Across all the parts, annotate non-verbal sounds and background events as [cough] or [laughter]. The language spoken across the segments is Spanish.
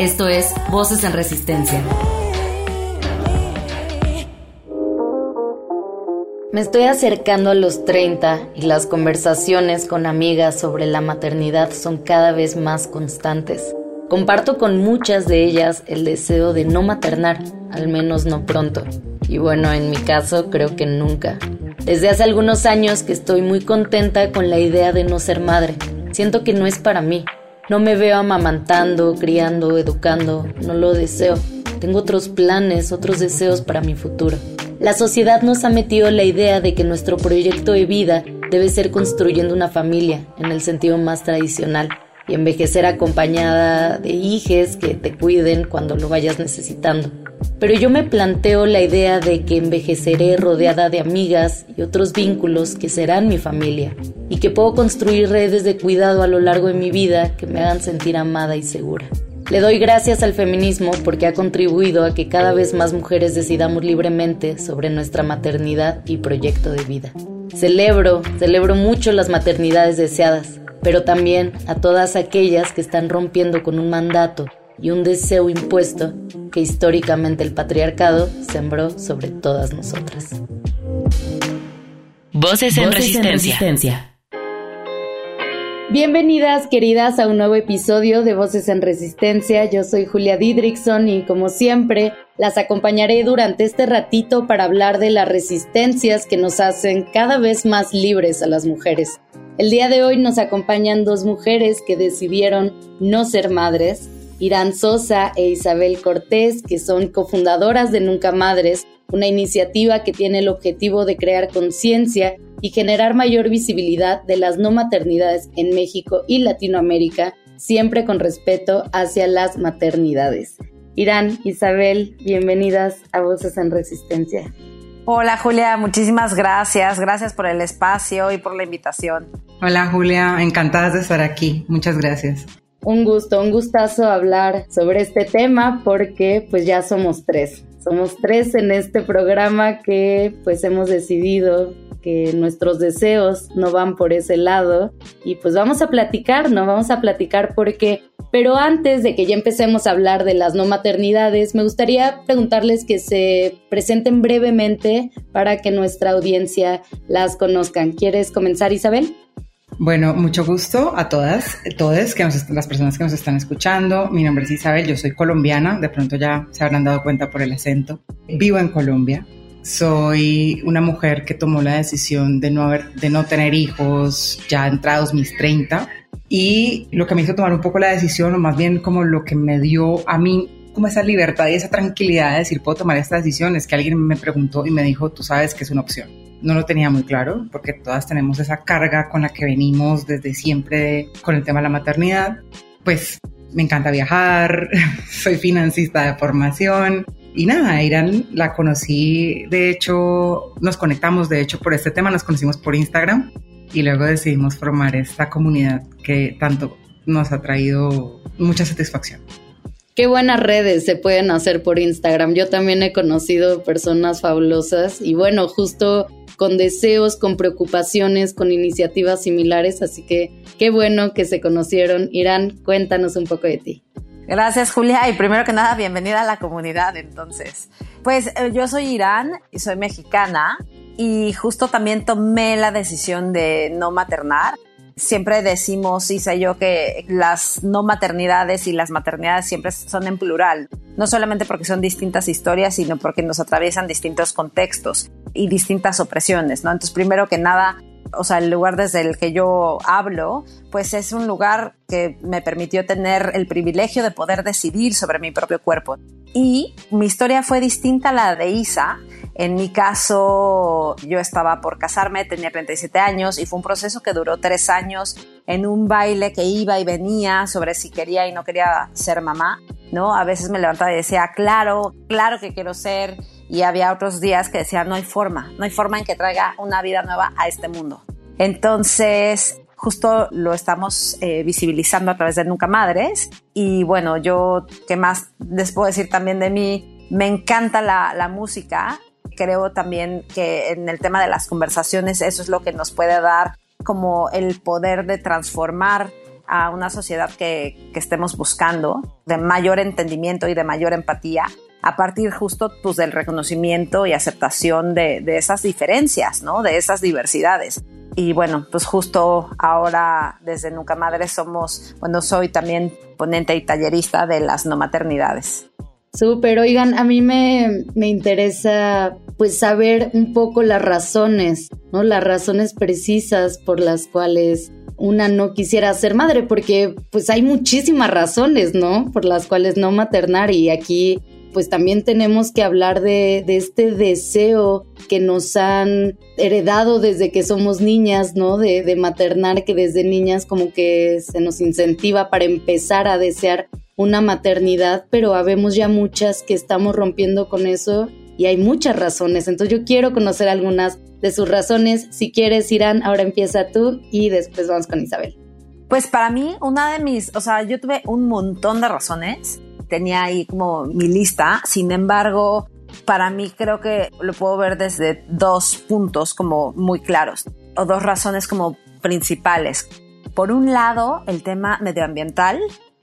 Esto es Voces en Resistencia. Me estoy acercando a los 30 y las conversaciones con amigas sobre la maternidad son cada vez más constantes. Comparto con muchas de ellas el deseo de no maternar, al menos no pronto. Y bueno, en mi caso creo que nunca. Desde hace algunos años que estoy muy contenta con la idea de no ser madre. Siento que no es para mí. No me veo amamantando, criando, educando. No lo deseo. Tengo otros planes, otros deseos para mi futuro. La sociedad nos ha metido la idea de que nuestro proyecto de vida debe ser construyendo una familia, en el sentido más tradicional y envejecer acompañada de hijes que te cuiden cuando lo vayas necesitando. Pero yo me planteo la idea de que envejeceré rodeada de amigas y otros vínculos que serán mi familia y que puedo construir redes de cuidado a lo largo de mi vida que me hagan sentir amada y segura. Le doy gracias al feminismo porque ha contribuido a que cada vez más mujeres decidamos libremente sobre nuestra maternidad y proyecto de vida. Celebro, celebro mucho las maternidades deseadas, pero también a todas aquellas que están rompiendo con un mandato y un deseo impuesto que históricamente el patriarcado sembró sobre todas nosotras. Voces en, resistencia. Bienvenidas queridas a un nuevo episodio de Voces en Resistencia. Yo soy Julia Didrickson y como siempre las acompañaré durante este ratito para hablar de las resistencias que nos hacen cada vez más libres a las mujeres. El día de hoy nos acompañan dos mujeres que decidieron no ser madres, Irán Sosa e Isabel Cortés, que son cofundadoras de Nunca Madres, una iniciativa que tiene el objetivo de crear conciencia y generar mayor visibilidad de las no maternidades en México y Latinoamérica, siempre con respeto hacia las maternidades. Irán, Isabel, bienvenidas a Voces en Resistencia. Hola Julia, muchísimas gracias. Gracias por el espacio y por la invitación. Hola Julia, encantadas de estar aquí. Muchas gracias. Un gusto, un gustazo hablar sobre este tema porque pues ya somos tres. Somos tres en este programa que pues hemos decidido que nuestros deseos no van por ese lado y pues vamos a platicar, ¿no? Vamos a platicar porque, pero antes de que ya empecemos a hablar de las no maternidades, me gustaría preguntarles que se presenten brevemente para que nuestra audiencia las conozcan. ¿Quieres comenzar, Isabel? Bueno, mucho gusto a todas, todas que las personas que nos están escuchando. Mi nombre es Isabel, yo soy colombiana, de pronto ya se habrán dado cuenta por el acento. Vivo en Colombia, soy una mujer que tomó la decisión de no, haber, de no tener hijos ya entrados mis 30 y lo que me hizo tomar un poco la decisión, o más bien como lo que me dio a mí como esa libertad y esa tranquilidad de decir puedo tomar esta decisión es que alguien me preguntó y me dijo tú sabes que es una opción. No lo tenía muy claro porque todas tenemos esa carga con la que venimos desde siempre con el tema de la maternidad. Pues me encanta viajar, [laughs] soy financista de formación, y nada, Irán la conocí, de hecho, nos conectamos, de hecho, por este tema, nos conocimos por Instagram y luego decidimos formar esta comunidad que tanto nos ha traído mucha satisfacción. Qué buenas redes se pueden hacer por Instagram. Yo también he conocido personas fabulosas y bueno, justo con deseos, con preocupaciones, con iniciativas similares, así que qué bueno que se conocieron. Irán, cuéntanos un poco de ti. Gracias, Julia. Y primero que nada, bienvenida a la comunidad, entonces. Pues eh, yo soy Irán y soy mexicana y justo también tomé la decisión de no maternar. Siempre decimos, Isa y yo, que las no maternidades y las maternidades siempre son en plural. No solamente porque son distintas historias, sino porque nos atraviesan distintos contextos y distintas opresiones, ¿no? Entonces, primero que nada, o sea, el lugar desde el que yo hablo, pues es un lugar que me permitió tener el privilegio de poder decidir sobre mi propio cuerpo. Y mi historia fue distinta a la de Isa. En mi caso, yo estaba por casarme, tenía 37 años y fue un proceso que duró tres años en un baile que iba y venía sobre si quería y no quería ser mamá, ¿no? A veces me levantaba y decía, claro, claro que quiero ser. Y había otros días que decía, no hay forma, no hay forma en que traiga una vida nueva a este mundo. Entonces, justo lo estamos eh, visibilizando a través de Nunca Madres. Y bueno, yo, ¿qué más les puedo decir también de mí? Me encanta la, la música. Creo también que en el tema de las conversaciones eso es lo que nos puede dar como el poder de transformar a una sociedad que, que, estemos buscando, de mayor entendimiento y de mayor empatía, a partir justo pues, del reconocimiento y aceptación de, de esas diferencias, ¿no? de esas diversidades. Y bueno, pues justo ahora desde Nunca Madre somos, bueno, soy también ponente y tallerista de las no maternidades. Súper, oigan, a mí me, me, interesa pues saber un poco las razones, ¿no? Las razones precisas por las cuales una no quisiera ser madre, porque pues hay muchísimas razones, ¿no? Por las cuales no maternar y aquí pues también tenemos que hablar de, este deseo que nos han heredado desde que somos niñas, ¿no? De, de, maternar, que desde niñas como que se nos incentiva para empezar a desear una maternidad, pero habemos ya muchas que estamos rompiendo con eso y hay muchas razones. Entonces yo quiero conocer algunas de sus razones. Si quieres, Irán, ahora empieza tú y después vamos con Isabel. Pues para mí, una de mis, o sea, yo tuve un montón de razones tenía ahí como mi lista. Sin embargo, para mí creo que lo puedo ver desde dos puntos como muy claros o dos razones como principales. Por un lado, el tema medioambiental,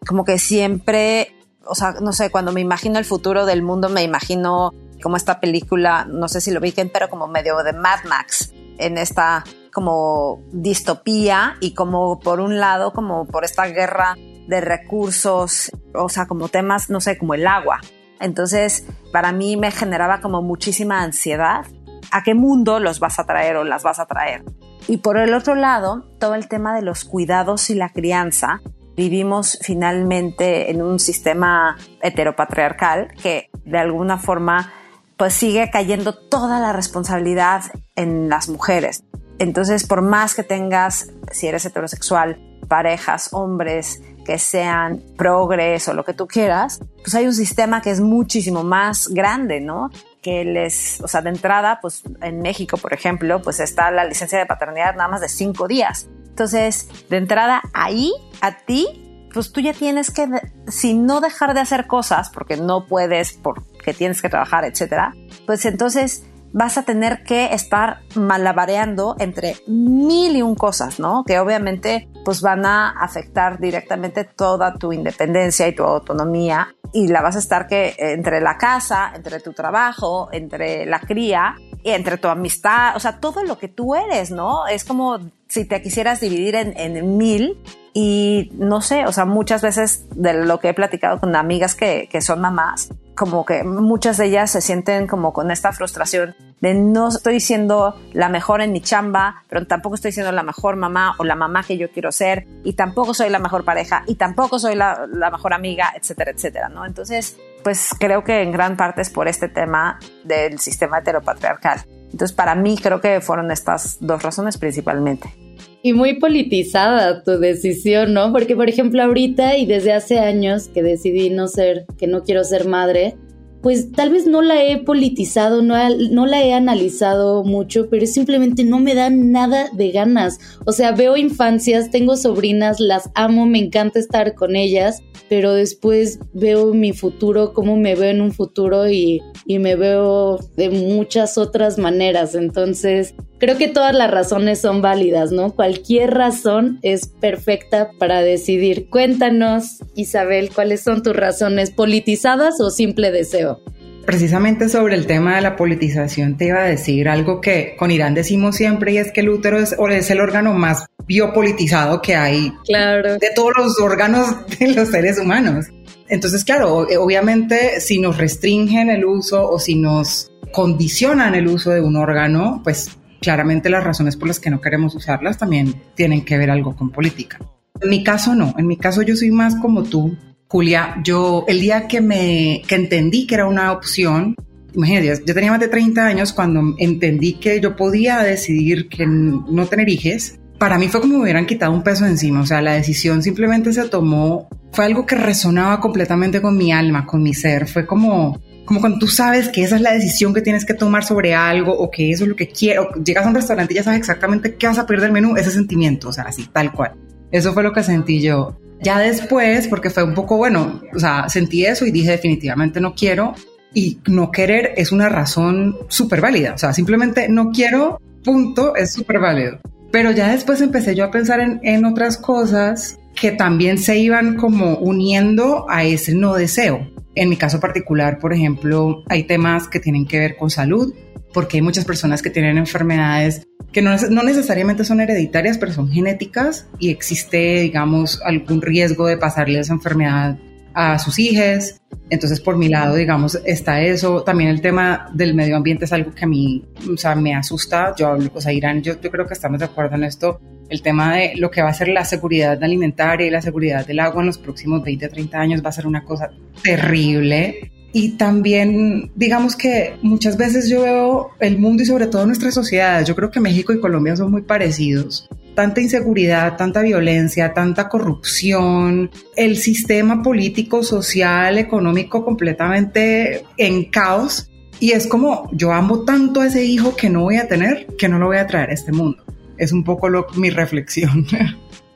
como que siempre, o sea, no sé, cuando me imagino el futuro del mundo, me imagino como esta película, no sé si lo viquen, pero como medio de Mad Max, en esta como distopía y como por un lado, como por esta guerra de recursos, o sea, como temas, no sé, como el agua. Entonces, para mí me generaba como muchísima ansiedad. ¿A qué mundo los vas a traer o las vas a traer? Y por el otro lado, todo el tema de los cuidados y la crianza. Vivimos finalmente en un sistema heteropatriarcal que de alguna forma pues sigue cayendo toda la responsabilidad en las mujeres. Entonces, por más que tengas, si eres heterosexual, parejas, hombres, que sean progres o lo que tú quieras, pues hay un sistema que es muchísimo más grande, ¿no? Que les, o sea, de entrada, pues en México, por ejemplo, pues está la licencia de paternidad nada más de cinco días. Entonces, de entrada, ahí, a ti, pues tú ya tienes que, si no dejar de hacer cosas, porque no puedes, porque tienes que trabajar, etcétera, pues entonces vas a tener que estar malabareando entre mil y un cosas, ¿no? Que obviamente pues van a afectar directamente toda tu independencia y tu autonomía y la vas a estar que entre la casa, entre tu trabajo, entre la cría y entre tu amistad, o sea, todo lo que tú eres, ¿no? Es como si te quisieras dividir en, en mil y no sé, o sea, muchas veces de lo que he platicado con amigas que, que son mamás, como que muchas de ellas se sienten como con esta frustración de no estoy siendo la mejor en mi chamba, pero tampoco estoy siendo la mejor mamá o la mamá que yo quiero ser, y tampoco soy la mejor pareja, y tampoco soy la, la mejor amiga, etcétera, etcétera, ¿no? Entonces, pues creo que en gran parte es por este tema del sistema heteropatriarcal. Entonces, para mí creo que fueron estas dos razones principalmente. Y muy politizada tu decisión, ¿no? Porque, por ejemplo, ahorita y desde hace años que decidí no ser, que no quiero ser madre, pues tal vez no la he politizado, no, no, la he analizado mucho, pero simplemente no me da nada de ganas. O sea, veo infancias, tengo sobrinas, las amo, me encanta estar con ellas, pero después veo mi futuro, cómo me veo en un futuro y, y me veo de muchas otras maneras. Entonces, creo que todas las razones son válidas, ¿no? Cualquier razón es perfecta para decidir. Cuéntanos, Isabel, cuáles son tus razones, politizadas o simple deseo. Precisamente sobre el tema de la politización te iba a decir algo que con Irán decimos siempre y es que el útero es, es el órgano más biopolitizado que hay claro. de todos los órganos [laughs] de los seres humanos. Entonces, claro, obviamente si nos restringen el uso o si nos condicionan el uso de un órgano, pues claramente las razones por las que no queremos usarlas también tienen que ver algo con política. En mi caso no, en mi caso yo soy más como tú. Julia, yo el día que me que entendí que era una opción, imagínate, yo tenía más de 30 años cuando entendí que yo podía decidir que no tener hijos. Para mí fue como me hubieran quitado un peso encima, o sea, la decisión simplemente se tomó, fue algo que resonaba completamente con mi alma, con mi ser, fue como como cuando tú sabes que esa es la decisión que tienes que tomar sobre algo o que eso es lo que quiero, llegas a un restaurante y ya sabes exactamente qué vas a pedir del menú, ese sentimiento, o sea, así, tal cual. Eso fue lo que sentí yo. Ya después, porque fue un poco bueno, o sea, sentí eso y dije definitivamente no quiero y no querer es una razón súper válida, o sea, simplemente no quiero, punto, es súper válido. Pero ya después empecé yo a pensar en, en otras cosas que también se iban como uniendo a ese no deseo. En mi caso particular, por ejemplo, hay temas que tienen que ver con salud, porque hay muchas personas que tienen enfermedades que no, no, necesariamente son hereditarias, pero son genéticas y existe, digamos, algún riesgo de pasarle esa enfermedad a sus hijos. Entonces, por mi lado, digamos, está eso. También el tema del medio ambiente es algo que a mí, o sea, me asusta. Yo hablo, o sea, Irán, yo, yo creo que estamos de acuerdo en esto. El tema de lo que va a ser la seguridad alimentaria y la seguridad del agua en los próximos 20, 30 años va a ser una cosa terrible. Y también, digamos que muchas veces yo veo el mundo y sobre todo nuestras sociedades, yo creo que México y Colombia son muy parecidos. Tanta inseguridad, tanta violencia, tanta corrupción, el sistema político, social, económico completamente en caos. Y es como, yo amo tanto a ese hijo que no voy a tener, que no lo voy a traer a este mundo. Es un poco lo, mi reflexión. [laughs]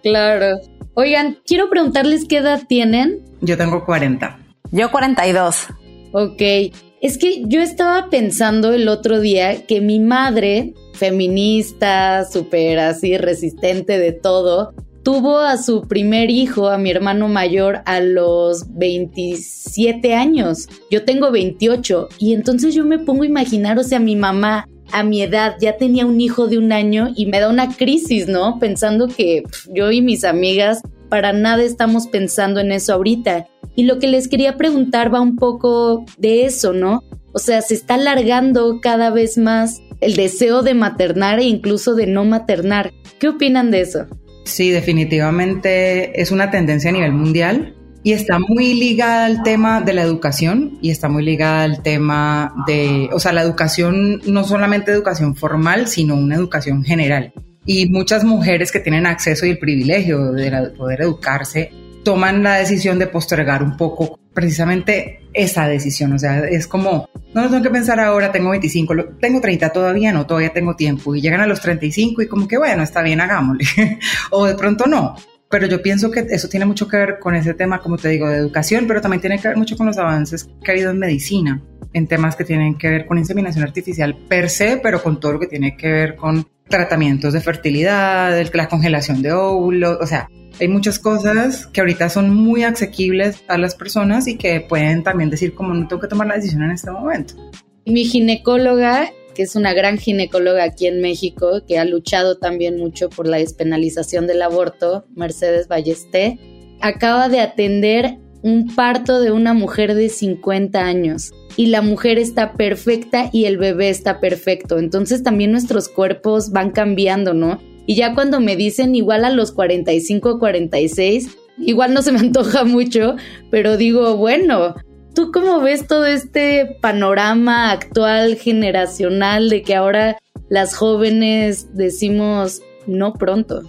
Claro. Oigan, quiero preguntarles qué edad tienen. Yo tengo 40. Yo 42. Ok, es que yo estaba pensando el otro día que mi madre, feminista, súper así, resistente de todo, tuvo a su primer hijo, a mi hermano mayor, a los 27 años. Yo tengo 28 y entonces yo me pongo a imaginar, o sea, mi mamá a mi edad ya tenía un hijo de un año y me da una crisis, ¿no? Pensando que yo y mis amigas para nada estamos pensando en eso ahorita. Y lo que les quería preguntar va un poco de eso, ¿no? O sea, se está alargando cada vez más el deseo de maternar e incluso de no maternar. ¿Qué opinan de eso? Sí, definitivamente es una tendencia a nivel mundial y está muy ligada al tema de la educación y está muy ligada al tema de, o sea, la educación, no solamente educación formal, sino una educación general. Y muchas mujeres que tienen acceso y el privilegio de poder educarse toman la decisión de postergar un poco precisamente esa decisión. O sea, es como, no lo tengo que pensar ahora, tengo 25, tengo 30 todavía, no, todavía tengo tiempo. Y llegan a los 35 y como que, bueno, está bien, hagámosle. [laughs] o de pronto no. Pero yo pienso que eso tiene mucho que ver con ese tema, como te digo, de educación, pero también tiene que ver mucho con los avances que ha habido en medicina, en temas que tienen que ver con inseminación artificial per se, pero con todo lo que tiene que ver con tratamientos de fertilidad, la congelación de óvulos, o sea, hay muchas cosas que ahorita son muy asequibles a las personas y que pueden también decir como no tengo que tomar la decisión en este momento. Mi ginecóloga, que es una gran ginecóloga aquí en México, que ha luchado también mucho por la despenalización del aborto, Mercedes Ballesté, acaba de atender un parto de una mujer de 50 años y la mujer está perfecta y el bebé está perfecto. Entonces también nuestros cuerpos van cambiando, ¿no? Y ya cuando me dicen igual a los 45 o 46, igual no se me antoja mucho, pero digo, bueno, ¿tú cómo ves todo este panorama actual generacional de que ahora las jóvenes decimos no pronto?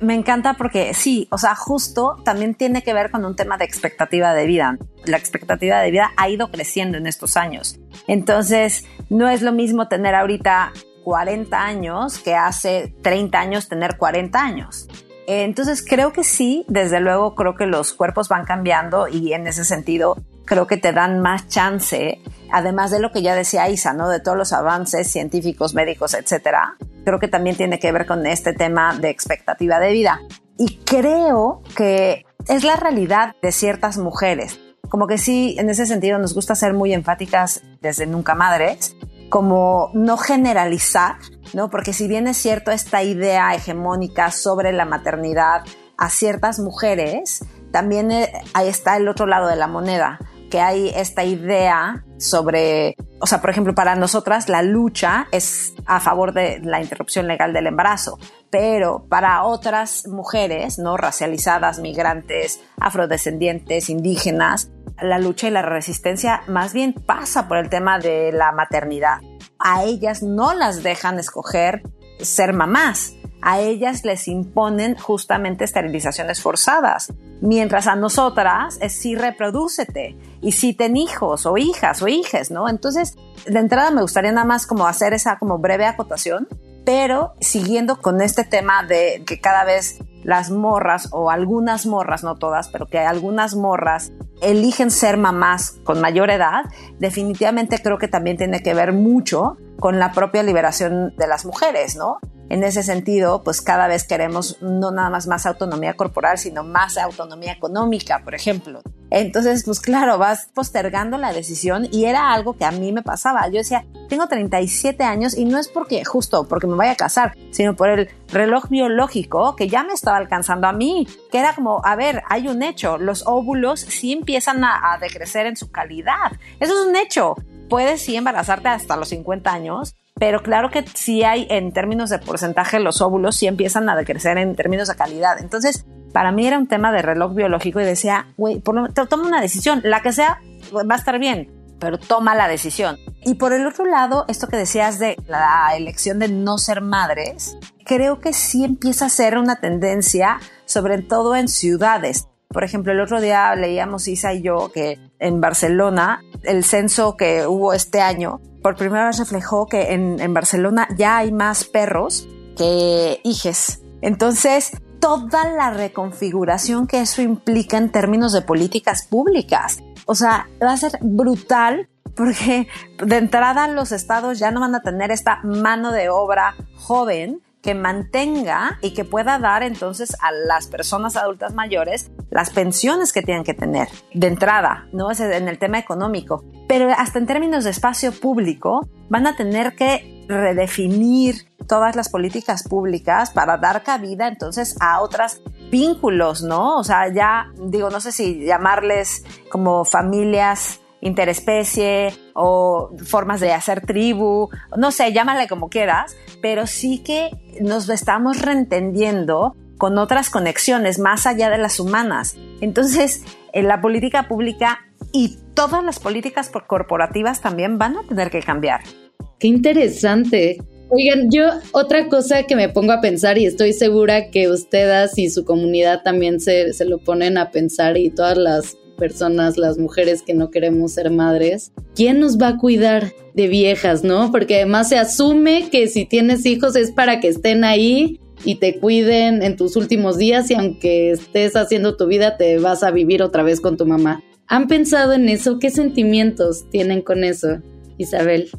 Me encanta porque sí, o sea, justo también tiene que ver con un tema de expectativa de vida. La expectativa de vida ha ido creciendo en estos años. Entonces, no es lo mismo tener ahorita 40 años que hace 30 años tener 40 años. Entonces creo que sí, desde luego creo que los cuerpos van cambiando y en ese sentido creo que te dan más chance, además de lo que ya decía Isa, ¿no? De todos los avances científicos, médicos, etcétera. Creo que también tiene que ver con este tema de expectativa de vida. Y creo que es la realidad de ciertas mujeres. Como que sí, en ese sentido nos gusta ser muy enfáticas desde nunca madres, como no generalizar, ¿no? Porque si bien es cierto esta idea hegemónica sobre la maternidad a ciertas mujeres, también eh, ahí está el otro lado de la moneda, que hay esta idea sobre, o sea, por ejemplo, para nosotras la lucha es a favor de la interrupción legal del embarazo, pero para otras mujeres, ¿no? Racializadas, migrantes, afrodescendientes, indígenas, la lucha y la resistencia más bien pasa por el tema de la maternidad. A ellas no las dejan escoger ser mamás a ellas les imponen justamente esterilizaciones forzadas, mientras a nosotras es sí reprodúcete y sí ten hijos o hijas o hijes, ¿no? Entonces, de entrada me gustaría nada más como hacer esa como breve acotación, pero siguiendo con este tema de que cada vez las morras o algunas morras, no todas, pero que algunas morras eligen ser mamás con mayor edad, definitivamente creo que también tiene que ver mucho con la propia liberación de las mujeres, ¿no? En ese sentido, pues cada vez queremos no nada más más autonomía corporal, sino más autonomía económica, por ejemplo. Entonces, pues claro, vas postergando la decisión y era algo que a mí me pasaba. Yo decía, tengo 37 años y no es porque justo porque me vaya a casar, sino por el reloj biológico que ya me estaba alcanzando a mí, que era como, a ver, hay un hecho, los óvulos sí empiezan a, a decrecer en su calidad. Eso es un hecho. Puedes sí embarazarte hasta los 50 años, pero claro que sí hay en términos de porcentaje los óvulos sí empiezan a decrecer en términos de calidad. Entonces, para mí era un tema de reloj biológico y decía, güey, toma una decisión, la que sea, va a estar bien, pero toma la decisión. Y por el otro lado, esto que decías de la elección de no ser madres, creo que sí empieza a ser una tendencia, sobre todo en ciudades. Por ejemplo, el otro día leíamos Isa y yo que en Barcelona, el censo que hubo este año, por primera vez reflejó que en, Barcelona ya hay más perros que hijes. Entonces, toda la reconfiguración que eso implica en términos de políticas públicas. O sea, va a ser brutal porque de entrada los estados ya no van a tener esta mano de obra joven que mantenga y que pueda dar entonces a las personas adultas mayores las pensiones que tienen que tener de entrada, ¿no? Es en el tema económico. Pero hasta en términos de espacio público, van a tener que redefinir todas las políticas públicas para dar cabida entonces a otros vínculos, ¿no? O sea, ya digo, no sé si llamarles como familias interespecie o formas de hacer tribu, no sé, llámale como quieras, pero sí que nos estamos reentendiendo con otras conexiones más allá de las humanas. Entonces, en la política pública y todas las políticas corporativas también van a tener que cambiar. Qué interesante. Oigan, yo otra cosa que me pongo a pensar y estoy segura que ustedes y su comunidad también se, se lo ponen a pensar y todas las personas, las mujeres que no queremos ser madres, ¿quién nos va a cuidar de viejas, no? Porque además se asume que si tienes hijos es para que estén ahí y te cuiden en tus últimos días y aunque estés haciendo tu vida te vas a vivir otra vez con tu mamá. ¿Han pensado en eso? ¿Qué sentimientos tienen con eso, Isabel?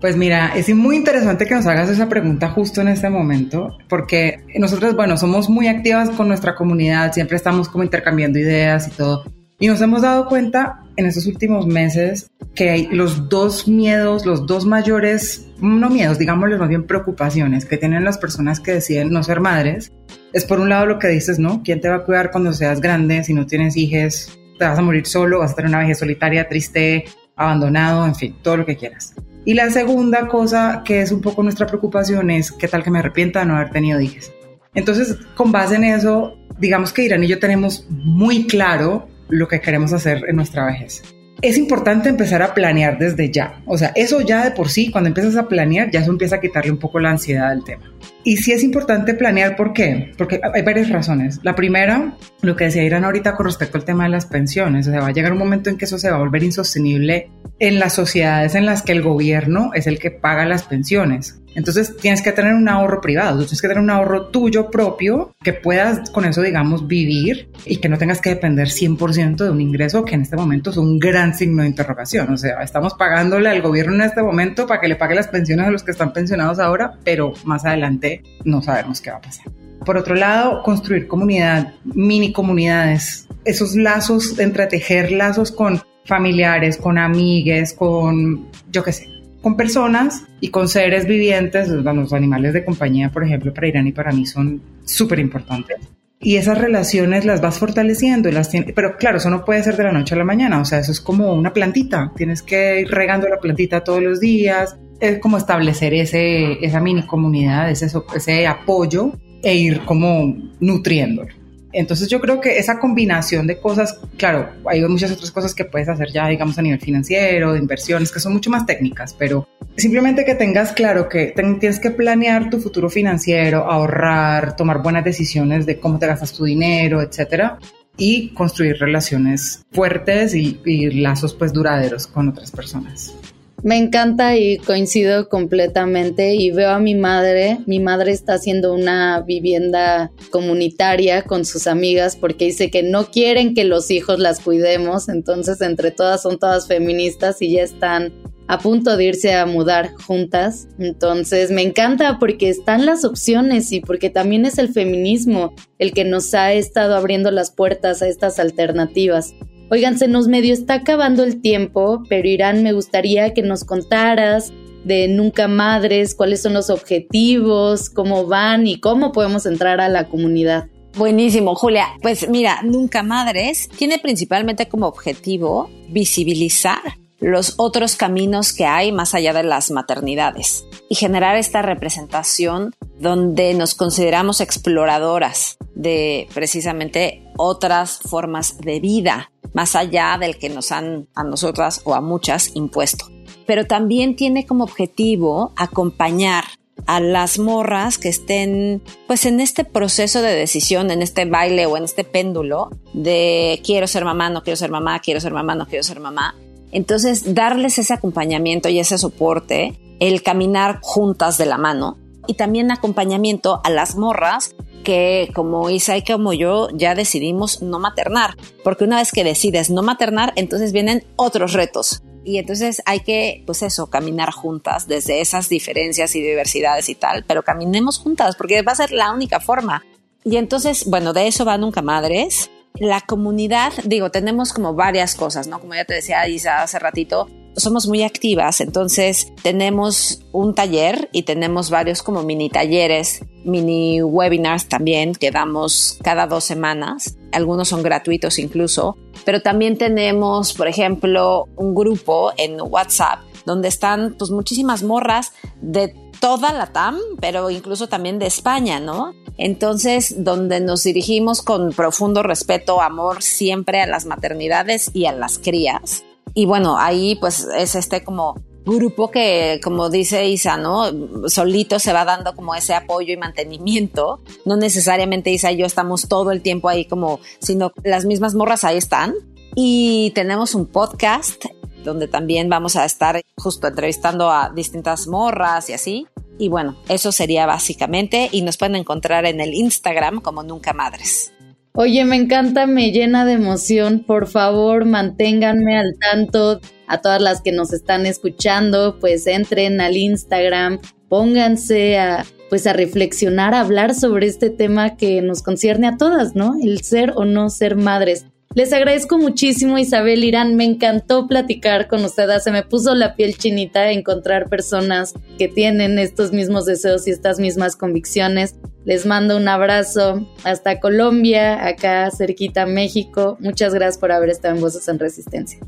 Pues mira, es muy interesante que nos hagas esa pregunta justo en este momento, porque nosotros, bueno, somos muy activas con nuestra comunidad, siempre estamos como intercambiando ideas y todo, y nos hemos dado cuenta en estos últimos meses que hay los dos miedos, los dos mayores, no miedos, digámosles más bien preocupaciones que tienen las personas que deciden no ser madres. Es por un lado lo que dices, ¿no? ¿Quién te va a cuidar cuando seas grande? Si no tienes hijos, te vas a morir solo, vas a tener una vejez solitaria, triste, abandonado, en fin, todo lo que quieras. Y la segunda cosa que es un poco nuestra preocupación es qué tal que me arrepienta de no haber tenido hijos. Entonces, con base en eso, digamos que Irán y yo tenemos muy claro lo que queremos hacer en nuestra vejez. Es importante empezar a planear desde ya. O sea, eso ya de por sí, cuando empiezas a planear, ya eso empieza a quitarle un poco la ansiedad al tema. Y sí es importante planear, ¿por qué? Porque hay varias razones. La primera, lo que decía Irán ahorita con respecto al tema de las pensiones, o sea, va a llegar un momento en que eso se va a volver insostenible en las sociedades en las que el gobierno es el que paga las pensiones. Entonces tienes que tener un ahorro privado, tienes que tener un ahorro tuyo propio que puedas con eso, digamos, vivir y que no tengas que depender 100% de un ingreso que en este momento es un gran signo de interrogación. O sea, estamos pagándole al gobierno en este momento para que le pague las pensiones a los que están pensionados ahora, pero más adelante no sabemos qué va a pasar. Por otro lado, construir comunidad, mini comunidades, esos lazos, entretejer lazos con familiares, con amigues, con, yo qué sé, con personas y con seres vivientes, los animales de compañía, por ejemplo, para Irán y para mí son súper importantes. y esas relaciones las vas fortaleciendo las pero claro, eso no puede ser de la noche a la mañana, o sea, eso es como una plantita, tienes que ir regando la plantita todos los días, es como establecer ese, esa mini comunidad, ese, ese apoyo e ir como nutriéndolo. Entonces yo creo que esa combinación de cosas, claro, hay muchas otras cosas que puedes hacer ya, digamos, a nivel financiero, de inversiones, que son mucho más técnicas, pero simplemente que tengas claro que tienes que planear tu futuro financiero, ahorrar, tomar buenas decisiones de cómo te gastas tu dinero, etcétera, y construir relaciones fuertes y, y lazos pues duraderos con otras personas. Me encanta y coincido completamente y veo a mi madre. Mi madre está haciendo una vivienda comunitaria con sus amigas porque dice que no quieren que los hijos las cuidemos. Entonces entre todas son todas feministas y ya están a punto de irse a mudar juntas. Entonces me encanta porque están las opciones y porque también es el feminismo el que nos ha estado abriendo las puertas a estas alternativas. Oigan, se nos medio está acabando el tiempo, pero Irán, me gustaría que nos contaras de Nunca Madres, cuáles son los objetivos, cómo van y cómo podemos entrar a la comunidad. Buenísimo, Julia. Pues mira, Nunca Madres tiene principalmente como objetivo visibilizar los otros caminos que hay más allá de las maternidades y generar esta representación donde nos consideramos exploradoras de precisamente otras formas de vida más allá del que nos han a nosotras o a muchas impuesto. Pero también tiene como objetivo acompañar a las morras que estén pues en este proceso de decisión, en este baile o en este péndulo de quiero ser mamá, no quiero ser mamá, quiero ser mamá, no quiero ser mamá. Entonces, darles ese acompañamiento y ese soporte, el caminar juntas de la mano y también acompañamiento a las morras que como Isa y como yo ya decidimos no maternar, porque una vez que decides no maternar, entonces vienen otros retos. Y entonces hay que, pues eso, caminar juntas desde esas diferencias y diversidades y tal, pero caminemos juntas porque va a ser la única forma. Y entonces, bueno, de eso va Nunca Madres. La comunidad, digo, tenemos como varias cosas, ¿no? Como ya te decía Isa hace ratito, somos muy activas, entonces tenemos un taller y tenemos varios como mini talleres, mini webinars también que damos cada dos semanas. Algunos son gratuitos incluso, pero también tenemos, por ejemplo, un grupo en WhatsApp donde están pues muchísimas morras de toda la TAM, pero incluso también de España, ¿no? Entonces, donde nos dirigimos con profundo respeto, amor siempre a las maternidades y a las crías y bueno, ahí pues es este como grupo que, como dice Isa, ¿no? Solito se va dando como ese apoyo y mantenimiento. No necesariamente Isa y yo estamos todo el tiempo ahí como, sino las mismas morras ahí están. Y tenemos un podcast donde también vamos a estar justo entrevistando a distintas morras y así. Y bueno, eso sería básicamente y nos pueden encontrar en el Instagram como Nunca Madres. Oye, me encanta, me llena de emoción. Por favor, manténganme al tanto. A todas las que nos están escuchando, pues entren al Instagram, pónganse a pues a reflexionar, a hablar sobre este tema que nos concierne a todas, ¿no? El ser o no ser madres. Les agradezco muchísimo, Isabel Irán. Me encantó platicar con ustedes. Se me puso la piel chinita encontrar personas que tienen estos mismos deseos y estas mismas convicciones. Les mando un abrazo hasta Colombia, acá cerquita México. Muchas gracias por haber estado en Voces en Resistencia.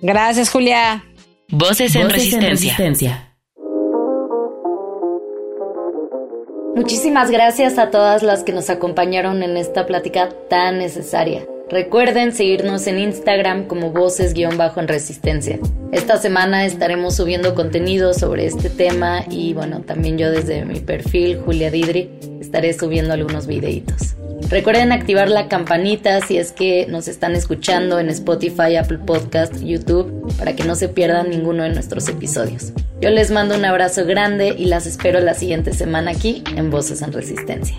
Gracias, Julia. Voces en, resistencia. Muchísimas gracias a todas las que nos acompañaron en esta plática tan necesaria. Recuerden seguirnos en Instagram como voces-en resistencia. Esta semana estaremos subiendo contenido sobre este tema y bueno, también yo desde mi perfil, Julia Didri, estaré subiendo algunos videitos. Recuerden activar la campanita si es que nos están escuchando en Spotify, Apple Podcast, YouTube, para que no se pierdan ninguno de nuestros episodios. Yo les mando un abrazo grande y las espero la siguiente semana aquí en Voces en Resistencia.